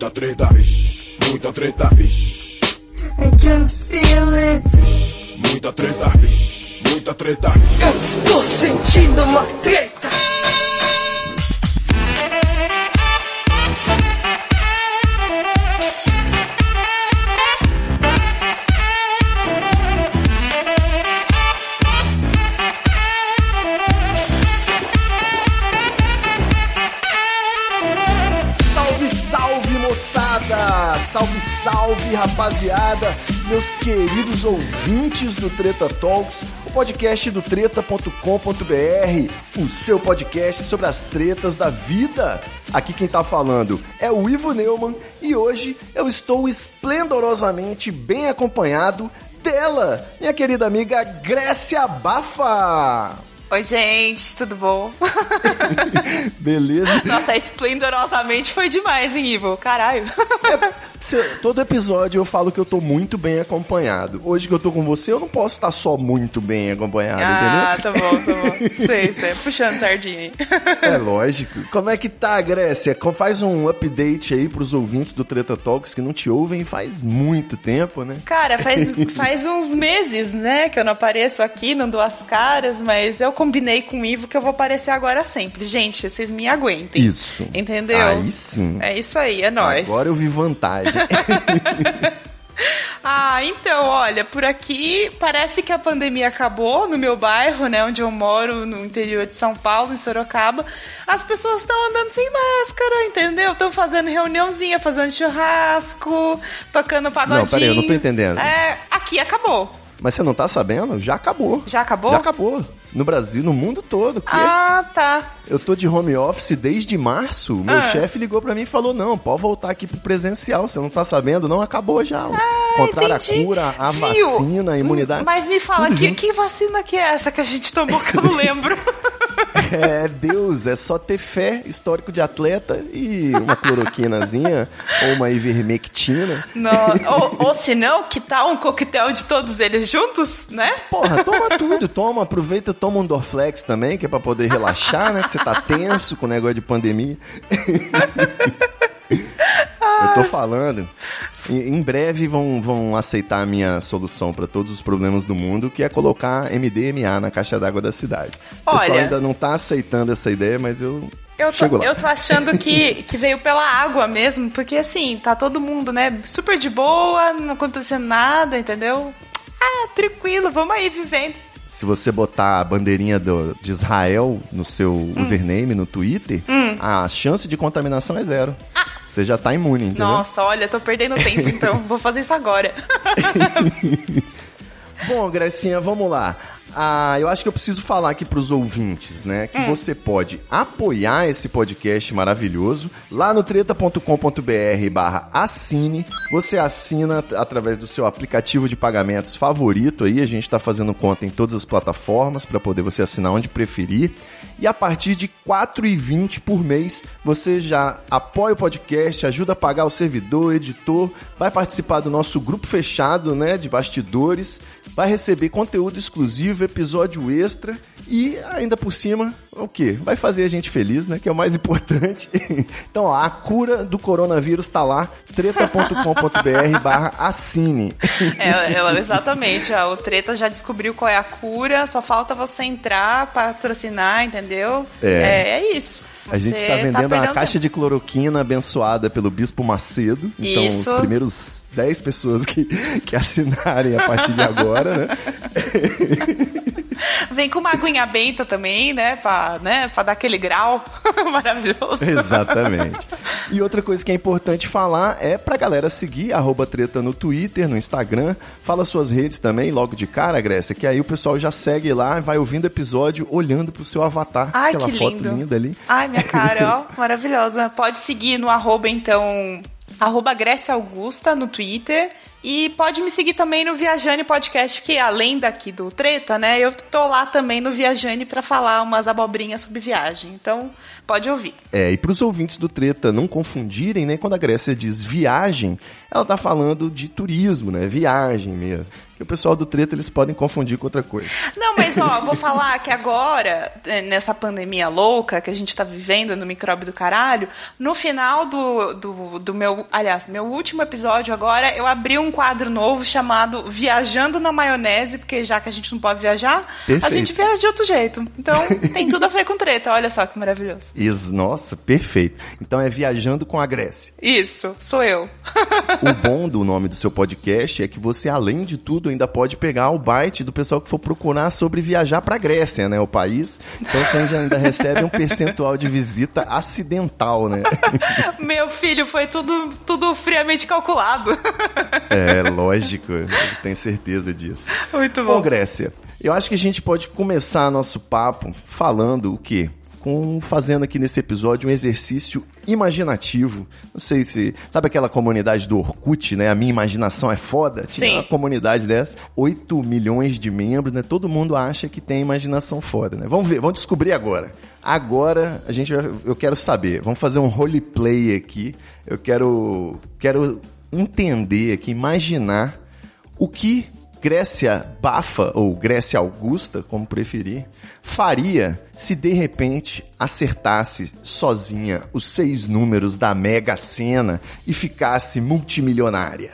Muita treta, vixe, muita treta, vixe. I can feel it. Muita treta, vixe, muita treta. Eu estou sentindo uma treta. Salve, rapaziada! Meus queridos ouvintes do Treta Talks, o podcast do treta.com.br, o seu podcast sobre as tretas da vida. Aqui quem tá falando é o Ivo Neumann e hoje eu estou esplendorosamente bem acompanhado dela, minha querida amiga Grécia Bafa. Oi, gente, tudo bom? Beleza? Nossa, esplendorosamente foi demais, hein, Ivo? Caralho. Se eu- todo episódio eu falo que eu tô muito bem acompanhado. Hoje que eu tô com você, eu não posso estar só muito bem acompanhado, Ah, entendeu? tá bom, tá bom. Sei, sei. Puxando sardinha aí. É lógico. Como é que tá, Grécia? Faz um update aí pros ouvintes do Treta Talks que não te ouvem faz muito tempo, né? Cara, faz, faz uns meses, né, que eu não apareço aqui, não dou as caras, mas eu combinei com o Ivo que eu vou aparecer agora sempre. Gente, vocês me aguentem. Isso. Entendeu? Aí sim. É isso aí, é nóis. Agora eu vi vantagem. Ah, então, olha, por aqui parece que a pandemia acabou no meu bairro, né, onde eu moro, no interior de São Paulo, em Sorocaba. As pessoas estão andando sem máscara, entendeu? Estão fazendo reuniãozinha, fazendo churrasco, tocando pagodinho. Não, peraí, eu não tô entendendo. É, aqui acabou. Mas você não tá sabendo? Já acabou. Já acabou? Já acabou. No Brasil, no mundo todo. Que Ah, tá. Eu tô de home office desde março. Meu Ah. chefe ligou pra mim e falou: não, pode voltar aqui pro presencial. Você não tá sabendo? Não, acabou já. A Ah, entendi. cura, a Viu? vacina, a imunidade. Mas me fala, que, que vacina que é essa que a gente tomou que eu não lembro? É Deus, é só ter fé, histórico de atleta e uma cloroquinazinha ou uma ivermectina. não, ou, ou se não, que tal um coquetel de todos eles juntos, né? Porra, toma tudo, toma, aproveita, toma um Dorflex também, que é pra poder relaxar, né? Que você tá tenso com o negócio de pandemia. Eu tô falando. Em breve vão, vão aceitar a minha solução pra todos os problemas do mundo, que é colocar MDMA na caixa d'água da cidade. O pessoal Olha- ainda não tá aceitando essa ideia, mas eu, Eu tô, eu tô achando que, que veio pela água mesmo, porque assim, tá todo mundo, né, super de boa, não acontecendo nada, entendeu? Ah, tranquilo, vamos aí vivendo. Se você botar a bandeirinha do- de Israel no seu Hum. username no Twitter, a chance de contaminação é zero. Você já tá imune, entendeu? Nossa, olha, tô perdendo tempo, então vou fazer isso agora. Bom, Grecinha, vamos lá. Ah, eu acho que eu preciso falar aqui pros ouvintes, né? Que você pode apoiar esse podcast maravilhoso lá no treta.com.br barra assine. Você assina através do seu aplicativo de pagamentos favorito aí. A gente tá fazendo conta em todas as plataformas para poder você assinar onde preferir. E a partir de R$ 4,20 por mês, você já apoia o podcast, ajuda a pagar o servidor, editor, vai participar do nosso grupo fechado, né, de bastidores, vai receber conteúdo exclusivo, episódio extra e ainda por cima, o quê? Vai fazer a gente feliz, né, que é o mais importante. então, ó, a cura do coronavírus tá lá, treta.com.br barra assine. É, ela, exatamente, ó, o Treta já descobriu qual é a cura, só falta você entrar, patrocinar, entendeu? É. é, é isso. A gente Você tá vendendo perdendo a caixa tempo. de cloroquina abençoada pelo Bispo Macedo. Então, Isso. os primeiros 10 pessoas que, que assinarem a partir de agora, né? Vem com uma aguinha benta também, né? Pra, né? pra dar aquele grau maravilhoso. Exatamente. E outra coisa que é importante falar é pra galera seguir arroba treta no Twitter, no Instagram. Fala suas redes também, logo de cara, Grécia, que aí o pessoal já segue lá, vai ouvindo episódio, olhando pro seu avatar. Ai, aquela que foto lindo. linda ali. Ai, minha cara, ó, maravilhosa. Pode seguir no arroba, então, arroba Grécia Augusta no Twitter E pode me seguir também no Viajane Podcast, que além daqui do Treta, né, eu tô lá também no Viajane para falar umas abobrinhas sobre viagem. Então, pode ouvir. É, e para os ouvintes do Treta não confundirem, né, quando a Grécia diz viagem, ela tá falando de turismo, né, viagem mesmo que o pessoal do treta eles podem confundir com outra coisa. Não, mas ó, vou falar que agora, é, nessa pandemia louca que a gente tá vivendo no micróbio do caralho, no final do, do, do meu, aliás, meu último episódio agora, eu abri um quadro novo chamado Viajando na Maionese, porque já que a gente não pode viajar, Perfeito. a gente viaja de outro jeito. Então, tem tudo a ver com treta, olha só que maravilhoso. Isso, nossa, perfeito. Então é Viajando com a Grécia. Isso, sou eu. o bom do nome do seu podcast é que você, além de tudo, ainda pode pegar o byte do pessoal que for procurar sobre viajar para Grécia, né, o país. Então você ainda recebe um percentual de visita acidental, né? Meu filho, foi tudo, tudo friamente calculado. É, lógico, tenho certeza disso. Muito bom. Bom, Grécia, eu acho que a gente pode começar nosso papo falando o quê? Com fazendo aqui nesse episódio um exercício imaginativo. Não sei se. Sabe aquela comunidade do Orkut, né? A minha imaginação é foda? Tinha Sim. uma comunidade dessa, 8 milhões de membros, né? Todo mundo acha que tem imaginação foda, né? Vamos ver, vamos descobrir agora. Agora a gente eu quero saber. Vamos fazer um roleplay aqui. Eu quero quero entender aqui, imaginar o que Grécia Bafa, ou Grécia Augusta, como preferir, faria se de repente acertasse sozinha os seis números da Mega Sena e ficasse multimilionária?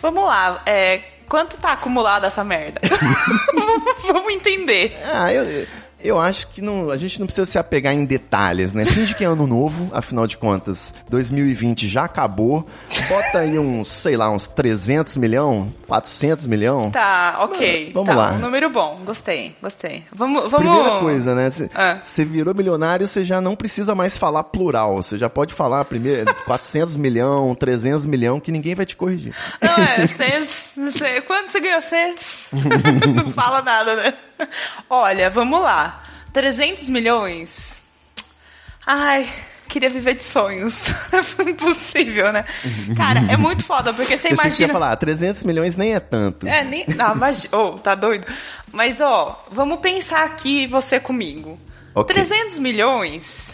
Vamos lá, é, quanto tá acumulado essa merda? Vamos entender. Ah, eu, eu acho que não, a gente não precisa se apegar em detalhes, né? Finge que é ano novo, afinal de contas, 2020 já acabou. Bota aí uns, sei lá, uns 300 milhão, 400 milhão. Tá, ok. Vamos tá, lá. Um número bom, gostei, gostei. Vamos, vamos... Primeira coisa, né? Você ah. virou milionário, você já não precisa mais falar plural. Você já pode falar primeiro 400 milhão, 300 milhão, que ninguém vai te corrigir. Não é, cê, quando você ganhou cês? não fala nada, né? Olha, vamos lá. 300 milhões? Ai, queria viver de sonhos. Impossível, né? Cara, é muito foda, porque você imagina... Você falar, 300 milhões nem é tanto. É, nem... Ah, mas... Oh, tá doido? Mas, ó, vamos pensar aqui, você comigo. Okay. 300 milhões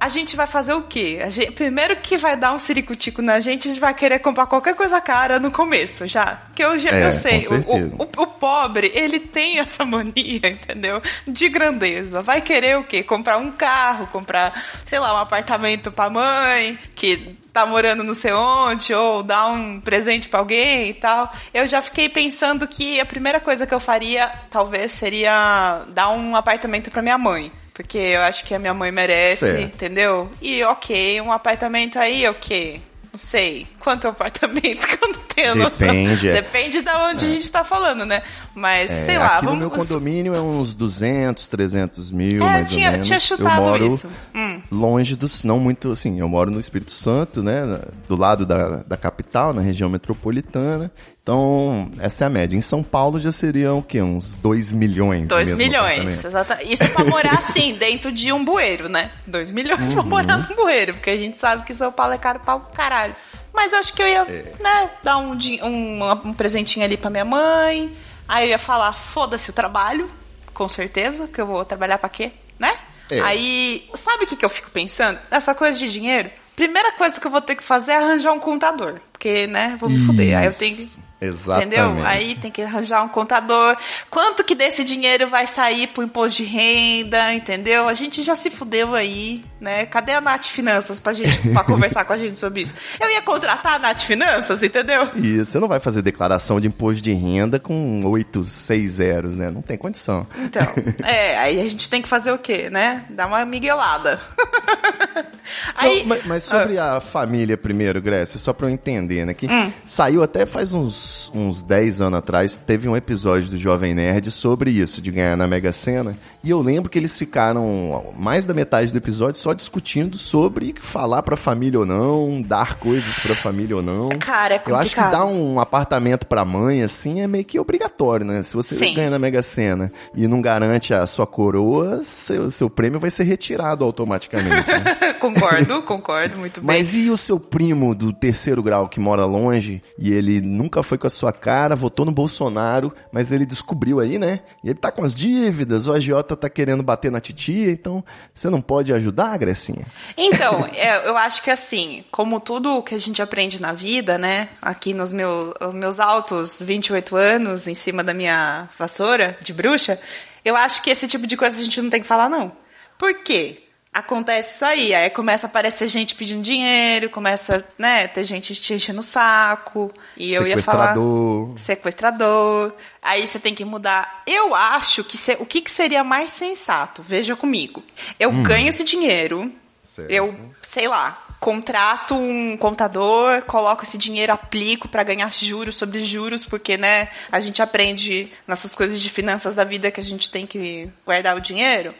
a gente vai fazer o quê? Gente, primeiro que vai dar um ciricutico na gente, a gente vai querer comprar qualquer coisa cara no começo, já. Que eu, já, é, eu sei, o, o, o, pobre, ele tem essa mania, entendeu? De grandeza. Vai querer o quê? Comprar um carro, comprar, sei lá, um apartamento pra mãe, que tá morando não sei onde, ou dar um presente para alguém e tal. Eu já fiquei pensando que a primeira coisa que eu faria, talvez, seria dar um apartamento para minha mãe. Porque eu acho que a minha mãe merece, certo. entendeu? E ok, um apartamento aí, ok. Não sei. Quanto é o apartamento que eu não tenho Depende. É. Depende de onde é. a gente tá falando, né? Mas, é, sei lá. Aqui vamos... no meu condomínio é uns 200, 300 mil, é, mais tinha, ou menos. tinha chutado eu moro isso. Hum. longe dos... Não muito, assim, eu moro no Espírito Santo, né? Do lado da, da capital, na região metropolitana. Então, essa é a média. Em São Paulo já seriam o quê? Uns 2 milhões. 2 milhões, exatamente. Isso pra morar, assim, dentro de um bueiro, né? 2 milhões uhum. pra morar num bueiro, porque a gente sabe que São Paulo é caro pra caralho. Mas acho que eu ia, é. né, dar um, um, um presentinho ali pra minha mãe. Aí eu ia falar, foda-se o trabalho, com certeza, que eu vou trabalhar pra quê, né? É. Aí, sabe o que, que eu fico pensando? Essa coisa de dinheiro. Primeira coisa que eu vou ter que fazer é arranjar um contador. Porque, né, vou me fuder. Aí eu tenho que Exatamente. Entendeu? Aí tem que arranjar um contador. Quanto que desse dinheiro vai sair pro imposto de renda, entendeu? A gente já se fudeu aí, né? Cadê a Nath Finanças pra gente pra conversar com a gente sobre isso? Eu ia contratar a Nath Finanças, entendeu? Isso, você não vai fazer declaração de imposto de renda com oito, seis zeros, né? Não tem condição. Então, é, aí a gente tem que fazer o quê, né? Dar uma miguelada. aí, não, mas, mas, sobre ah. a família primeiro, Grécia, só pra eu entender, né? Que hum. saiu até faz uns uns, 10 anos atrás, teve um episódio do Jovem Nerd sobre isso, de ganhar na Mega Sena. E eu lembro que eles ficaram mais da metade do episódio só discutindo sobre falar pra família ou não, dar coisas pra família ou não. Cara, é complicado. Eu acho que dar um apartamento pra mãe, assim, é meio que obrigatório, né? Se você Sim. ganha na Mega Sena e não garante a sua coroa, seu, seu prêmio vai ser retirado automaticamente. Né? Concordo, concordo, muito bem. Mas e o seu primo do terceiro grau que mora longe e ele nunca foi com a sua cara, votou no Bolsonaro, mas ele descobriu aí, né? E ele tá com as dívidas, o agiota tá querendo bater na titia, então você não pode ajudar, Grecinha? Então, é, eu acho que assim, como tudo que a gente aprende na vida, né? Aqui nos meus, meus altos 28 anos, em cima da minha vassoura de bruxa, eu acho que esse tipo de coisa a gente não tem que falar, não. Por quê? Acontece isso aí, aí começa a aparecer gente pedindo dinheiro, começa, né, ter gente te enchendo o saco. E eu ia falar. Sequestrador. Aí você tem que mudar. Eu acho que se- o que, que seria mais sensato? Veja comigo. Eu ganho esse dinheiro, Certo. eu, sei lá, contrato um contador, coloco esse dinheiro, aplico para ganhar juros sobre juros, porque, né, a gente aprende nessas coisas de finanças da vida que a gente tem que guardar o dinheiro.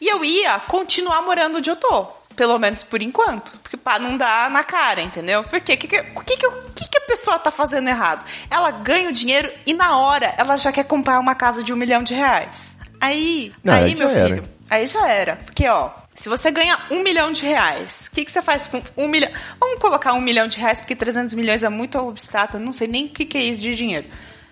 E eu ia continuar morando onde eu tô. Pelo menos por enquanto. Porque pra não dar na cara, entendeu? Porque o que, que, o que, que, que a pessoa tá fazendo errado? Ela ganha o dinheiro e na hora ela já quer comprar uma casa de um milhão de reais. Aí, Não, aí, aí meu filho, era. Aí já era. Porque, ó, se você ganha um milhão de reais, o que, que você faz com um milhão? Vamos colocar um milhão de reais, porque 300 milhões é muito abstrato, não sei nem o que, que é isso de dinheiro.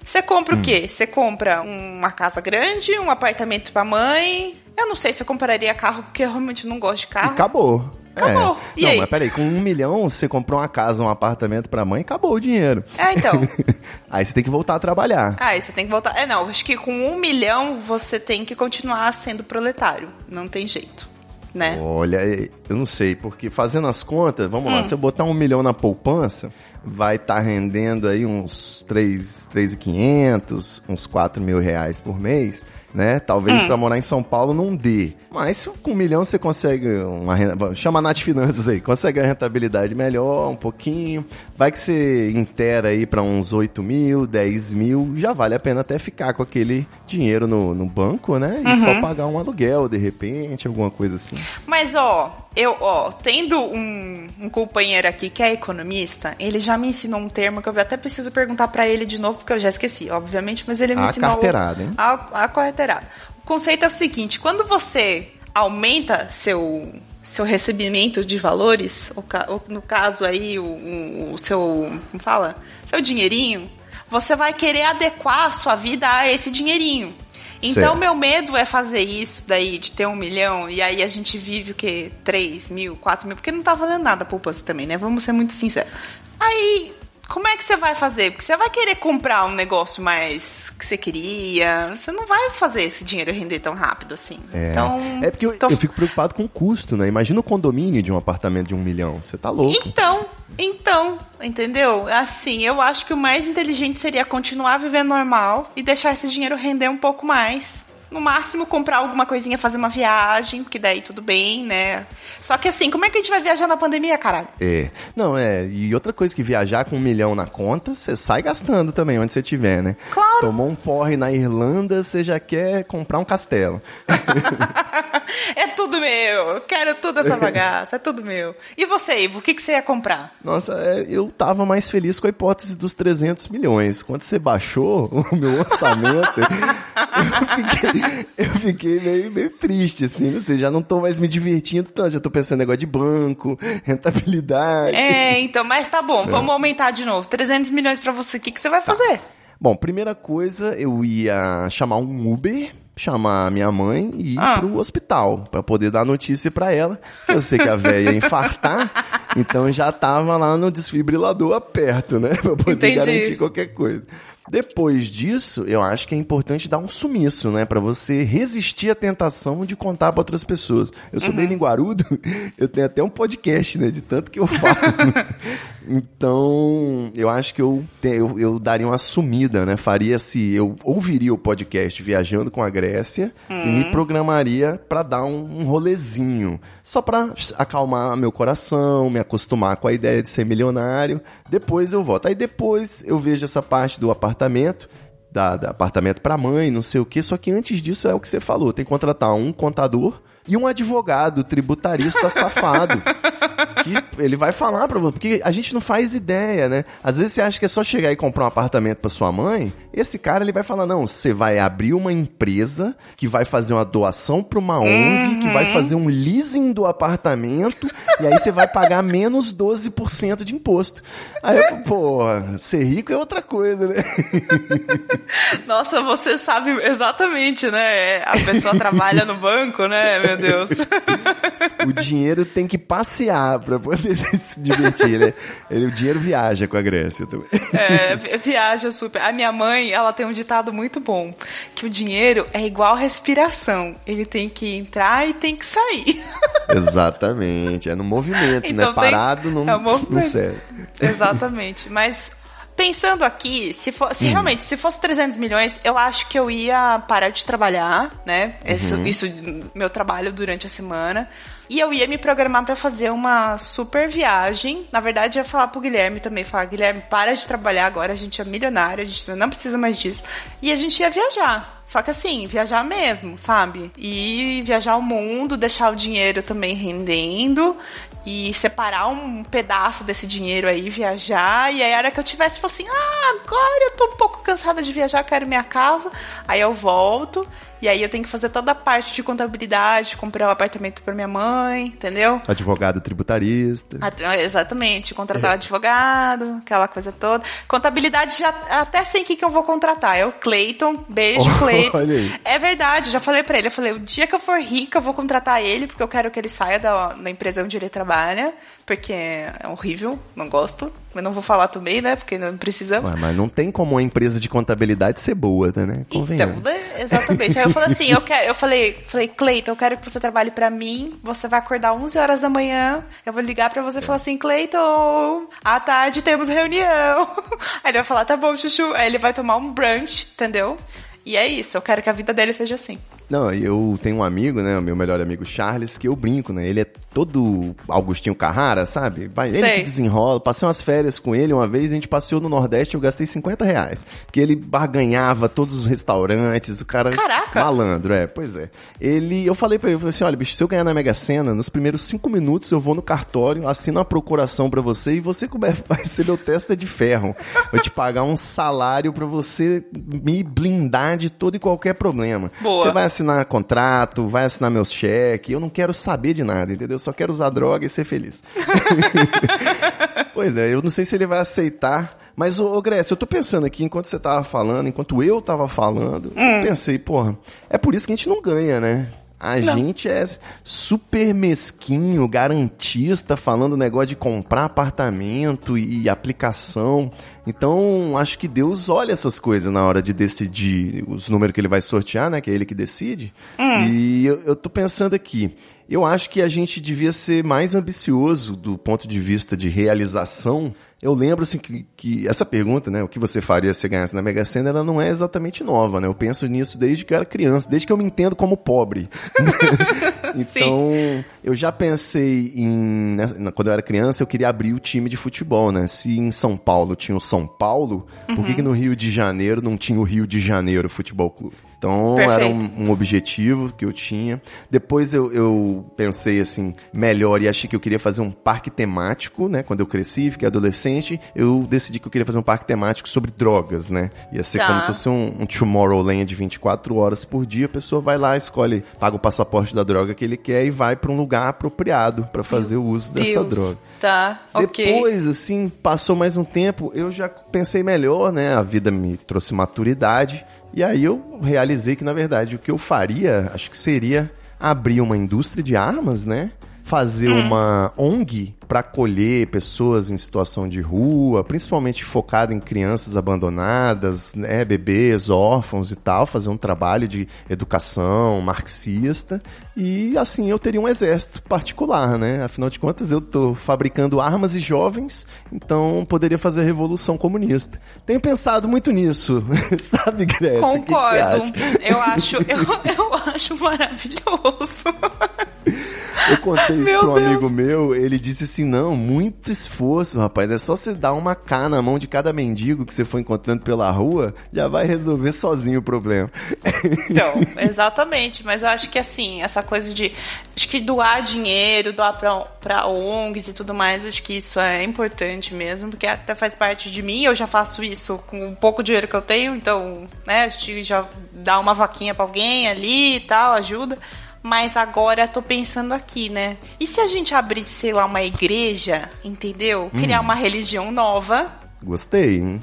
Você compra Hum. o quê? Você compra uma casa grande, um apartamento pra mãe. Eu não sei se eu compraria carro, porque eu realmente não gosto de E carro. acabou. Acabou. É. E não, aí? mas peraí, com um milhão você comprou uma casa, um apartamento pra mãe, acabou o dinheiro. É, então. Aí você tem que voltar a trabalhar. Ah, você tem que voltar. É, não, acho que com um milhão você tem que continuar sendo proletário. Não tem jeito. Né? Olha, eu não sei, porque fazendo as contas, vamos lá, se eu botar um milhão na poupança, vai estar rendendo aí uns 3, 3.500, uns 4 mil reais por mês, né? Talvez pra morar em São Paulo não dê. Mas com um milhão você consegue uma renda, chama a Nath Finanças aí, consegue a rentabilidade melhor, um pouquinho. Vai que você inteira aí pra uns 8 mil, 10 mil, já vale a pena até ficar com aquele dinheiro no, no banco, né? E só pagar um aluguel, de repente, alguma coisa assim. Mas, ó, eu, ó, tendo um, um companheiro aqui que é economista, ele já me ensinou um termo que eu até preciso perguntar pra ele de novo, porque eu já esqueci, obviamente, mas ele me A ensinou. carteirada, hein? A, a O conceito é o seguinte: quando você aumenta seu. Seu recebimento de valores, no caso aí, o, o- o seu. Como fala? Seu dinheirinho, você vai querer adequar a sua vida a esse dinheirinho. Então, Certo. meu medo é fazer isso daí, de ter um milhão, e aí a gente vive o quê? 3 mil, 4 mil, porque não tá valendo nada a poupança também, né? Vamos ser muito sinceros. Aí, como é que você vai fazer? Porque você vai querer comprar um negócio mais que você queria, você não vai fazer esse dinheiro render tão rápido assim. É, Então, é porque eu, tô- eu fico preocupado com o custo, né? Imagina o condomínio de um apartamento de um milhão. Você tá louco. Então, então, entendeu? Assim, eu acho que o mais inteligente seria continuar vivendo normal e deixar esse dinheiro render um pouco mais. No máximo, comprar alguma coisinha, fazer uma viagem, porque daí tudo bem, né? Só que assim, como é que a gente vai viajar na pandemia, caralho? É. Não, é. E outra coisa que viajar com um milhão na conta, você sai gastando também, onde você tiver, né? Claro. Tomou um porre na Irlanda, você já quer comprar um castelo. é tudo meu, eu quero tudo essa bagaça, é tudo meu. E você, Ivo, o que, que você ia comprar? Nossa, é, eu tava mais feliz com a hipótese dos 300 milhões. Quando você baixou o meu orçamento, eu fiquei, eu fiquei meio, meio triste, assim. Não sei, já não tô mais me divertindo tanto. Já tô pensando em negócio de banco, rentabilidade. É, então, mas tá bom, vamos aumentar de novo. 300 milhões pra você, o que, que você vai fazer? Bom, primeira coisa, eu ia chamar um Uber, chamar minha mãe e ir Ah. pro hospital pra poder dar notícia pra ela. Eu sei que a velha ia infartar, então já tava lá no desfibrilador perto, né, Pra poder Entendi. garantir qualquer coisa. Depois disso, eu acho que é importante dar um sumiço, né? Pra você resistir à tentação de contar pra outras pessoas. Eu sou bem Uhum. linguarudo, eu tenho até um podcast, né? De tanto que eu falo. então, eu acho que eu, te- eu, eu daria uma sumida, né? Faria se eu ouviria o podcast Viajando com a Grécia e Hum. me programaria pra dar um, um rolezinho. Só pra acalmar meu coração, me acostumar com a ideia de ser milionário. Depois eu volto. Aí depois eu vejo essa parte do apartamento. Da, da apartamento pra mãe, não sei o que. Só que antes disso é o que você falou. Tem que contratar um contador e um advogado tributarista safado. Que ele vai falar pra você, porque a gente não faz ideia, né? Às vezes você acha que é só chegar e comprar um apartamento pra sua mãe, esse cara ele vai falar, não, você vai abrir uma empresa que vai fazer uma doação pra uma ONG, que vai fazer um leasing do apartamento, e aí você vai pagar menos 12% de imposto. Aí eu, pô, ser rico é outra coisa, né? Nossa, você sabe exatamente, né? A pessoa trabalha no banco, né? Deus. o dinheiro tem que passear pra poder se divertir, né? Ele, o dinheiro viaja com a Grécia também. É, viaja super. A minha mãe, ela tem um ditado muito bom, que o dinheiro é igual respiração. Ele tem que entrar e tem que sair. Exatamente, é no movimento, né? então, né? Parado não, é não serve. Exatamente, mas pensando aqui, se, for, se hum. realmente, se fosse 300 milhões, eu acho que eu ia parar de trabalhar, né? Isso, uhum. isso meu trabalho durante a semana. E eu ia me programar para fazer uma super viagem. Na verdade, ia falar pro Guilherme também, falar, Guilherme, para de trabalhar agora, a gente é milionário, a gente não precisa mais disso. E a gente ia viajar. Só que assim, viajar mesmo, sabe? E viajar o mundo, deixar o dinheiro também rendendo e separar um pedaço desse dinheiro aí, viajar. E aí, a hora que eu tivesse, falar assim: ah, agora eu tô um pouco cansada de viajar, quero minha casa. Aí eu volto. E aí eu tenho que fazer toda a parte de contabilidade, comprar o um apartamento para minha mãe, entendeu? Advogado tributarista. exatamente, contratar um advogado, aquela coisa toda. Contabilidade já até sei quem que eu vou contratar. É o Clayton. Beijo, oh, Clayton. É verdade, já falei para ele. Eu falei, o dia que eu for rica, eu vou contratar ele, porque eu quero que ele saia da, da empresa onde ele trabalha porque é horrível, não gosto. Mas não vou falar também, né? Porque não precisamos. Ué, mas não tem como uma empresa de contabilidade ser boa, né? Convenhamos. Então, né? exatamente. Aí eu falei assim, eu quero, eu falei, falei, Cleiton, eu quero que você trabalhe para mim. Você vai acordar 11 horas da manhã. Eu vou ligar para você e falar assim, Cleiton, à tarde temos reunião. Aí ele vai falar, tá bom, chuchu. Aí ele vai tomar um brunch, entendeu? E é isso, eu quero que a vida dele seja assim. Não, eu tenho um amigo, né, o meu melhor amigo Charles, que eu brinco, né? Ele é todo Augustinho Carrara, sabe? Vai, ele que desenrola. Passei umas férias com ele uma vez, a gente passeou no Nordeste e eu gastei 50 reais. Porque ele barganhava todos os restaurantes, o cara... Caraca! Malandro, é, pois é. Ele, eu falei pra ele, eu falei assim, olha, bicho, se eu ganhar na Mega Sena, nos primeiros cinco minutos eu vou no cartório, assino a procuração pra você e você vai ser meu testa de ferro. Vou te pagar um salário pra você me blindar de todo e qualquer problema. Boa. Você vai assinar contrato, vai assinar meus cheques, eu não quero saber de nada, entendeu? Eu só quero usar droga e ser feliz. pois é, eu não sei se ele vai aceitar, mas, ô, ô Grécia, eu tô pensando aqui, enquanto você tava falando, enquanto eu tava falando, hum. pensei, porra, é por isso que a gente não ganha, né? A não. gente é super mesquinho, garantista, falando negócio de comprar apartamento e aplicação. Então, acho que Deus olha essas coisas na hora de decidir os números que ele vai sortear, né? Que é ele que decide. Hum. E eu, eu tô pensando aqui. Eu acho que a gente devia ser mais ambicioso do ponto de vista de realização eu lembro assim que, que, essa pergunta, né, o que você faria se ganhasse na Mega Sena, ela não é exatamente nova, né? Eu penso nisso desde que eu era criança, desde que eu me entendo como pobre. então, Sim. eu já pensei em, né, quando eu era criança, eu queria abrir o time de futebol, né? Se em São Paulo tinha o São Paulo, uhum. por que, que no Rio de Janeiro não tinha o Rio de Janeiro Futebol Clube? Então Perfeito. era um, um, objetivo que eu tinha. Depois eu, eu, pensei assim, melhor e achei que eu queria fazer um parque temático, né? Quando eu cresci, fiquei adolescente, eu decidi que eu queria fazer um parque temático sobre drogas, né? Ia ser tá. como se fosse um, um Tomorrowland de 24 horas por dia. A pessoa vai lá, escolhe, paga o passaporte da droga que ele quer e vai para um lugar apropriado para fazer Meu o uso Deus. dessa droga. Tá. Depois, assim, passou mais um tempo, eu já pensei melhor, né? A vida me trouxe maturidade. E aí eu realizei que, na verdade, o que eu faria, acho que seria abrir uma indústria de armas, né? Fazer hum. uma ONG para acolher pessoas em situação de rua, principalmente focado em crianças abandonadas, né, bebês, órfãos e tal, fazer um trabalho de educação marxista e assim eu teria um exército particular, né? Afinal de contas eu tô fabricando armas e jovens, então poderia fazer a revolução comunista. Tenho pensado muito nisso, sabe, Grécia? Concordo. Eu acho, eu, eu acho maravilhoso. Eu contei isso Meu pra um Deus. amigo meu, ele disse assim, não, muito esforço, rapaz, é só você dar uma cá na mão de cada mendigo que você for encontrando pela rua, já vai resolver sozinho o problema. Então, exatamente. Mas eu acho que assim, essa coisa de. Acho que doar dinheiro, doar pra, pra ONGs e tudo mais, acho que isso é importante mesmo, porque até faz parte de mim. Eu já faço isso com o pouco dinheiro que eu tenho, então, né, a gente já dá uma vaquinha pra alguém ali e tal, ajuda. Mas agora eu tô pensando aqui, né? E se a gente abrisse, sei lá, uma igreja, entendeu? Criar uma religião nova, Gostei, hein?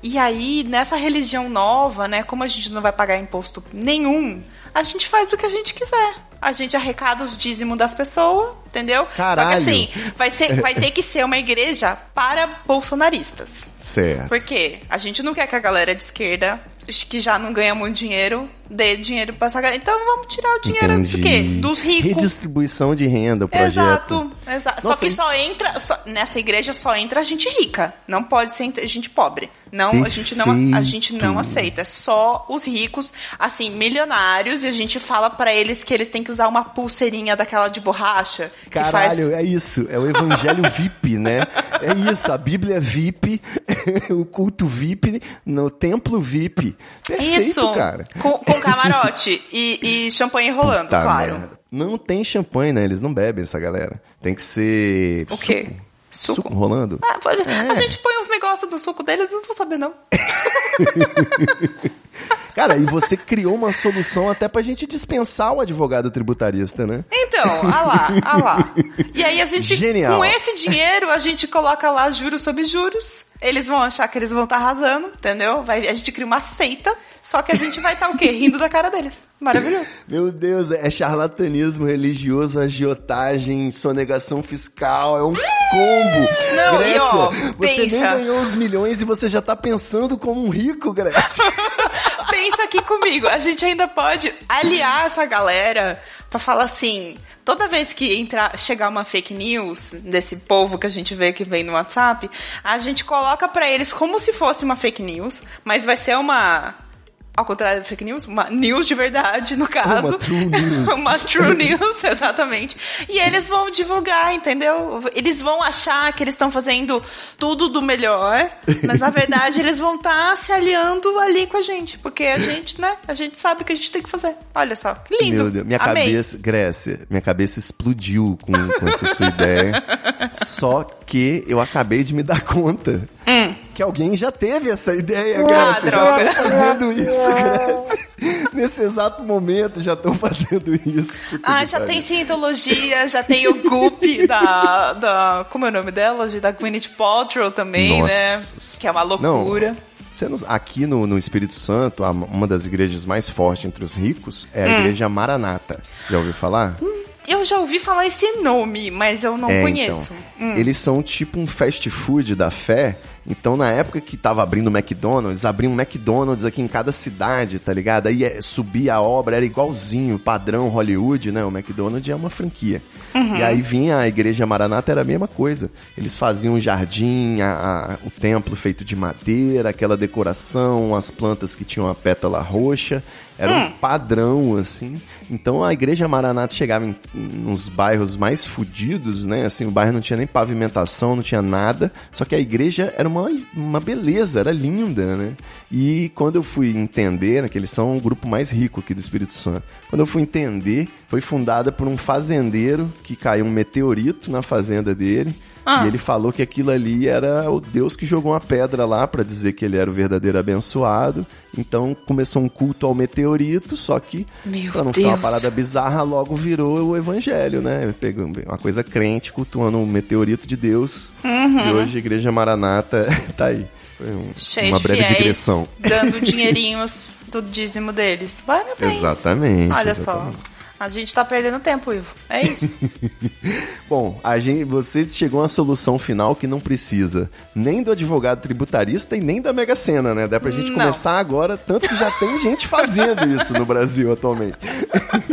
e aí, nessa religião nova, né, como a gente não vai pagar imposto nenhum, a gente faz o que a gente quiser. A gente arrecada os dízimos das pessoas, entendeu? Caralho. Só que assim, vai, ser, vai ter que ser uma igreja para bolsonaristas. Certo. Por quê? A gente não quer que a galera de esquerda, que já não ganha muito dinheiro, dê dinheiro pra essa galera. Então vamos tirar o dinheiro Entendi. do quê? Dos ricos. Redistribuição de renda, o projeto. Exato, exato. Só que só entra, só- nessa igreja só entra gente rica. Não pode ser ent- gente pobre. Não, a gente não, a gente não aceita. É Só os ricos, assim, milionários, e a gente fala pra eles que eles têm que usar uma pulseirinha daquela de borracha. Caralho, faz... é isso. É o evangelho VIP, né? É isso. A Bíblia é VIP, o culto VIP, no templo VIP. Perfeito, Isso, cara. com, com camarote e, e champanhe rolando, Tá claro. merda. Não tem champanhe, né? Eles não bebem essa galera. Tem que ser. O quê? Suco, Suco? rolando. Ah, pode- É. A gente põe uns negócios do suco deles, não vou saber não. Cara, e você criou uma solução até pra gente dispensar o advogado tributarista, né? Então, ah lá, ah lá. E aí a gente, Genial. com esse dinheiro, a gente coloca lá juros sobre juros. Eles vão achar que eles vão estar arrasando, entendeu? Vai, a gente cria uma seita, só que a gente vai estar o quê? Rindo da cara deles. Maravilhoso. Meu Deus, é charlatanismo religioso, agiotagem, sonegação fiscal, é um combo. Não, Grécia, e ó, você nem pensa. ganhou os milhões e você já tá pensando como um rico, Grécia. Pensa aqui comigo, a gente ainda pode aliar essa galera pra falar assim, toda vez que entrar, chegar uma fake news desse povo que a gente vê que vem no WhatsApp, a gente coloca pra eles como se fosse uma fake news, mas vai ser uma ao contrário da fake news, uma news de verdade, no caso. Uma true news. uma true news, exatamente. E eles vão divulgar, entendeu? Eles vão achar que eles estão fazendo tudo do melhor, mas na verdade eles vão estar se aliando ali com a gente, porque a gente, né? A gente sabe o que a gente tem que fazer. Olha só, que lindo. Meu Deus, minha Amei. cabeça, Grécia, minha cabeça explodiu com, com essa sua ideia. Só que eu acabei de me dar conta que alguém já teve essa ideia, Hum. Ah, já estão fazendo isso, Grécia. Nesse exato momento já estão fazendo isso. Ah, já tem cientologia, já tem o Goop da, da. Como é o nome dela? Da Gwyneth Paltrow também, Nossa. né? Que é uma loucura. Não- aqui no, no Espírito Santo, uma das igrejas mais fortes entre os ricos é a Hum. igreja Maranata. Você já ouviu falar? Eu já ouvi falar esse nome, mas eu não É, conheço. Então, Eles são tipo um fast food da fé. Então, na época que tava abrindo o McDonald's, abriam um McDonald's aqui em cada cidade, tá ligado? Aí é, subia a obra, era igualzinho, padrão Hollywood, né? O McDonald's é uma franquia. E aí vinha a igreja Maranata, era a mesma coisa. Eles faziam um jardim, a- a- o templo feito de madeira, aquela decoração, as plantas que tinham a pétala roxa. Era um padrão, assim. Então a igreja Maranata chegava em, nos bairros mais fudidos, né? Assim, o bairro não tinha nem pavimentação, não tinha nada. Só que a igreja era uma, uma beleza, era linda, né? E quando eu fui entender, né, que eles são o grupo mais rico aqui do Espírito Santo. Quando eu fui entender, foi fundada por um fazendeiro que caiu um meteorito na fazenda dele. Ah. E ele falou que aquilo ali era o Deus que jogou uma pedra lá pra dizer que ele era o verdadeiro abençoado. Então começou um culto ao meteorito, só que Meu pra não ficar uma Deus. parada bizarra, logo virou o evangelho, né? Pegou uma coisa crente cultuando um meteorito de Deus. E hoje a igreja Maranata tá aí. Foi um- Uhum. Cheio uma breve fiéis digressão. dando dinheirinhos do dízimo deles. Parabéns. Exatamente, Olha exatamente. só. A gente tá perdendo tempo, Ivo. É isso. Bom, a gente, você chegou a uma solução final que não precisa nem do advogado tributarista e nem da Mega Sena, né? Dá pra gente Não. começar agora, tanto que já tem gente fazendo isso no Brasil atualmente.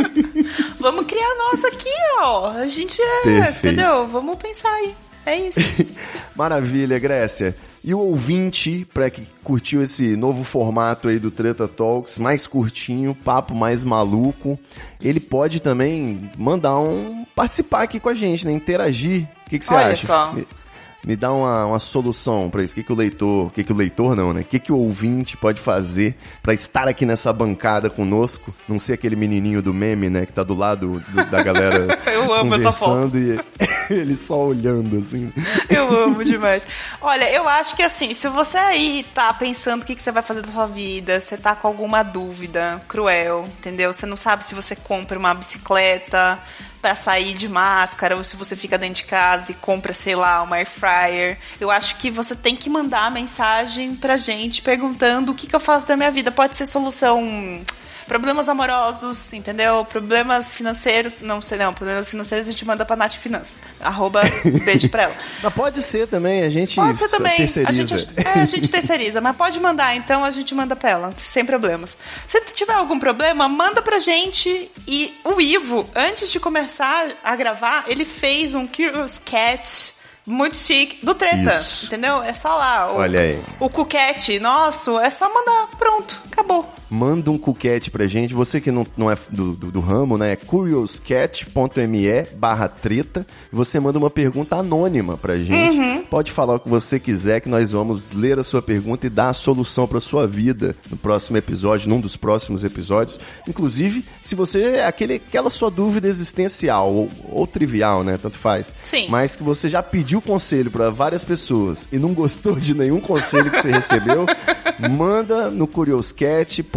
Vamos criar a nossa aqui, ó. A gente é, Perfeito. entendeu? Vamos pensar aí. É isso. Maravilha, Grécia. E o ouvinte, para que curtiu esse novo formato aí do Treta Talks, mais curtinho, papo mais maluco, ele pode também mandar um participar aqui com a gente, né? Interagir. O que, que você Olha acha? só. Me, dá uma, uma solução para isso. O que, que o leitor, o que, que o leitor não, né? O que, que o ouvinte pode fazer para estar aqui nessa bancada conosco? Não ser aquele menininho do meme, né? Que tá do lado do- da galera Eu amo essa conversando e ele só olhando, assim. Eu amo demais. Olha, eu acho que assim, se você aí tá pensando o que, que você vai fazer da sua vida, você tá com alguma dúvida cruel, entendeu? Você não sabe se você compra uma bicicleta pra sair de máscara ou se você fica dentro de casa e compra, sei lá, uma air fryer. Eu acho que você tem que mandar mensagem pra gente perguntando o que, que eu faço da minha vida. Pode ser solução Problemas amorosos, entendeu? Problemas financeiros. Não sei não, problemas financeiros a gente manda pra Nath Finanças. Arroba beijo pra ela. Mas pode ser também, a gente Pode ser também. A terceiriza. gente, é, a gente terceiriza, mas pode mandar, então a gente manda pra ela, sem problemas. Se tiver algum problema, manda pra gente. E o Ivo, antes de começar a gravar, ele fez um Curious Cat muito chique do Treta, Isso. entendeu? É só lá. O, Olha aí. O cuquete nosso, é só mandar. Pronto, acabou. Manda um cuquete pra gente. Você que não, não é do, do, do ramo, né? É curiouscat.me barra treta. Você manda uma pergunta anônima pra gente. Uhum. Pode falar o que você quiser, que nós vamos ler a sua pergunta e dar a solução pra sua vida no próximo episódio, num dos próximos episódios. Inclusive, se você é aquele, aquela sua dúvida existencial ou, ou trivial, né? Tanto faz. Sim. Mas que você já pediu conselho pra várias pessoas e não gostou de nenhum conselho que você recebeu, manda no curioscat.me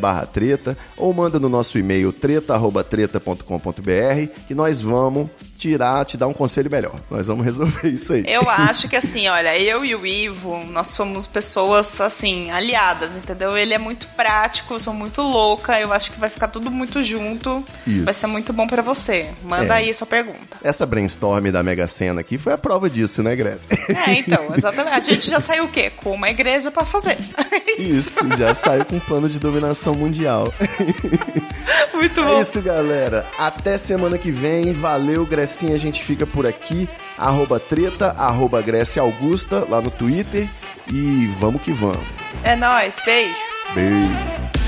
barra treta ou manda no nosso e-mail treta.treta.com.br que nós vamos tirar, te dar um conselho melhor. Nós vamos resolver isso aí. Eu acho que assim, olha, eu e o Ivo, nós somos pessoas assim, aliadas, entendeu? Ele é muito prático, eu sou muito louca, eu acho que vai ficar tudo muito junto. Isso. Vai ser muito bom pra você. Manda É. aí a sua pergunta. Essa brainstorm da Mega Sena aqui foi a prova disso, né, Grécia? É, então, exatamente. A gente já saiu o quê? Com uma igreja pra fazer. Isso, já saiu com um plano de dominação mundial. muito É bom. isso, galera. Até semana que vem. Valeu, Grecinha. A gente fica por aqui. Arroba treta, arroba Grécia Augusta, lá no Twitter. E vamos que vamos. É nóis, beijo. Beijo.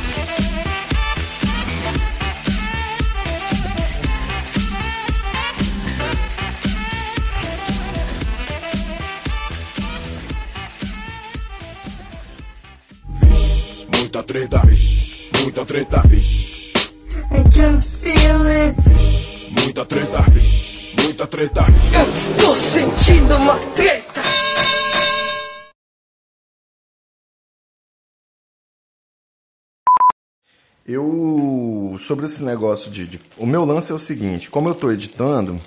Muita treta, vixe. Muita treta, vixe. I can feel it. Muita treta, vixe. Muita treta, vixe. Eu estou sentindo uma treta. Eu, sobre esse negócio de, de- O meu lance é o seguinte: como eu tô editando,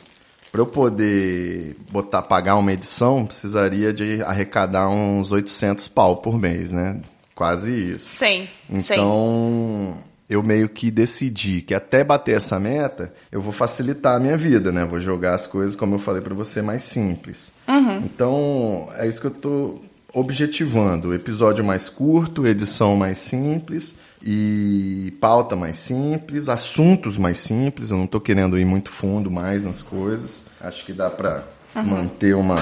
para eu poder botar, pagar uma edição, precisaria de arrecadar uns 800 pau por mês, né? Quase isso. Sim, sim. Então, eu meio que decidi que até bater essa meta, eu vou facilitar a minha vida, né? Vou jogar as coisas, como eu falei pra você, mais simples. Então, é isso que eu tô objetivando. Episódio mais curto, edição mais simples e pauta mais simples, assuntos mais simples. Eu não tô querendo ir muito fundo mais nas coisas. Acho que dá pra manter uma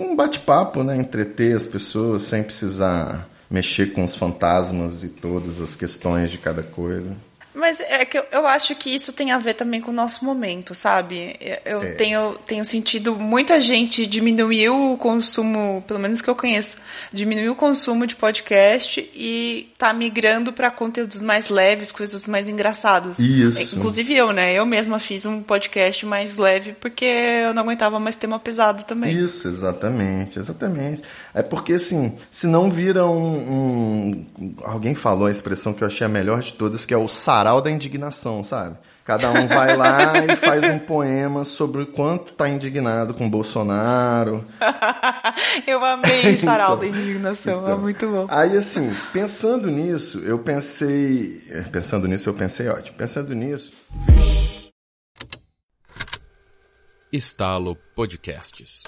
um bate-papo, né? Entreter as pessoas sem precisar mexer com os fantasmas e todas as questões de cada coisa. Mas é que eu, eu acho que isso tem a ver também com o nosso momento, sabe? Eu É. tenho, tenho sentido muita gente diminuiu o consumo, pelo menos que eu conheço, diminuiu o consumo de podcast e tá migrando para conteúdos mais leves, coisas mais engraçadas. Isso. É, Inclusive eu, né? Eu mesma fiz um podcast mais leve porque eu não aguentava mais tema pesado também. Isso, exatamente, exatamente. É porque assim, se não vira um, um- Alguém falou a expressão que eu achei a melhor de todas, que é o sarau da indignação, sabe? Cada um vai lá e faz um poema sobre o quanto tá indignado com Bolsonaro. eu amei Sarau da indignação, é Então, muito bom. Aí, assim, pensando nisso, eu pensei. é, Pensando nisso, eu pensei, ótimo. Pensando nisso, Estalo Podcasts.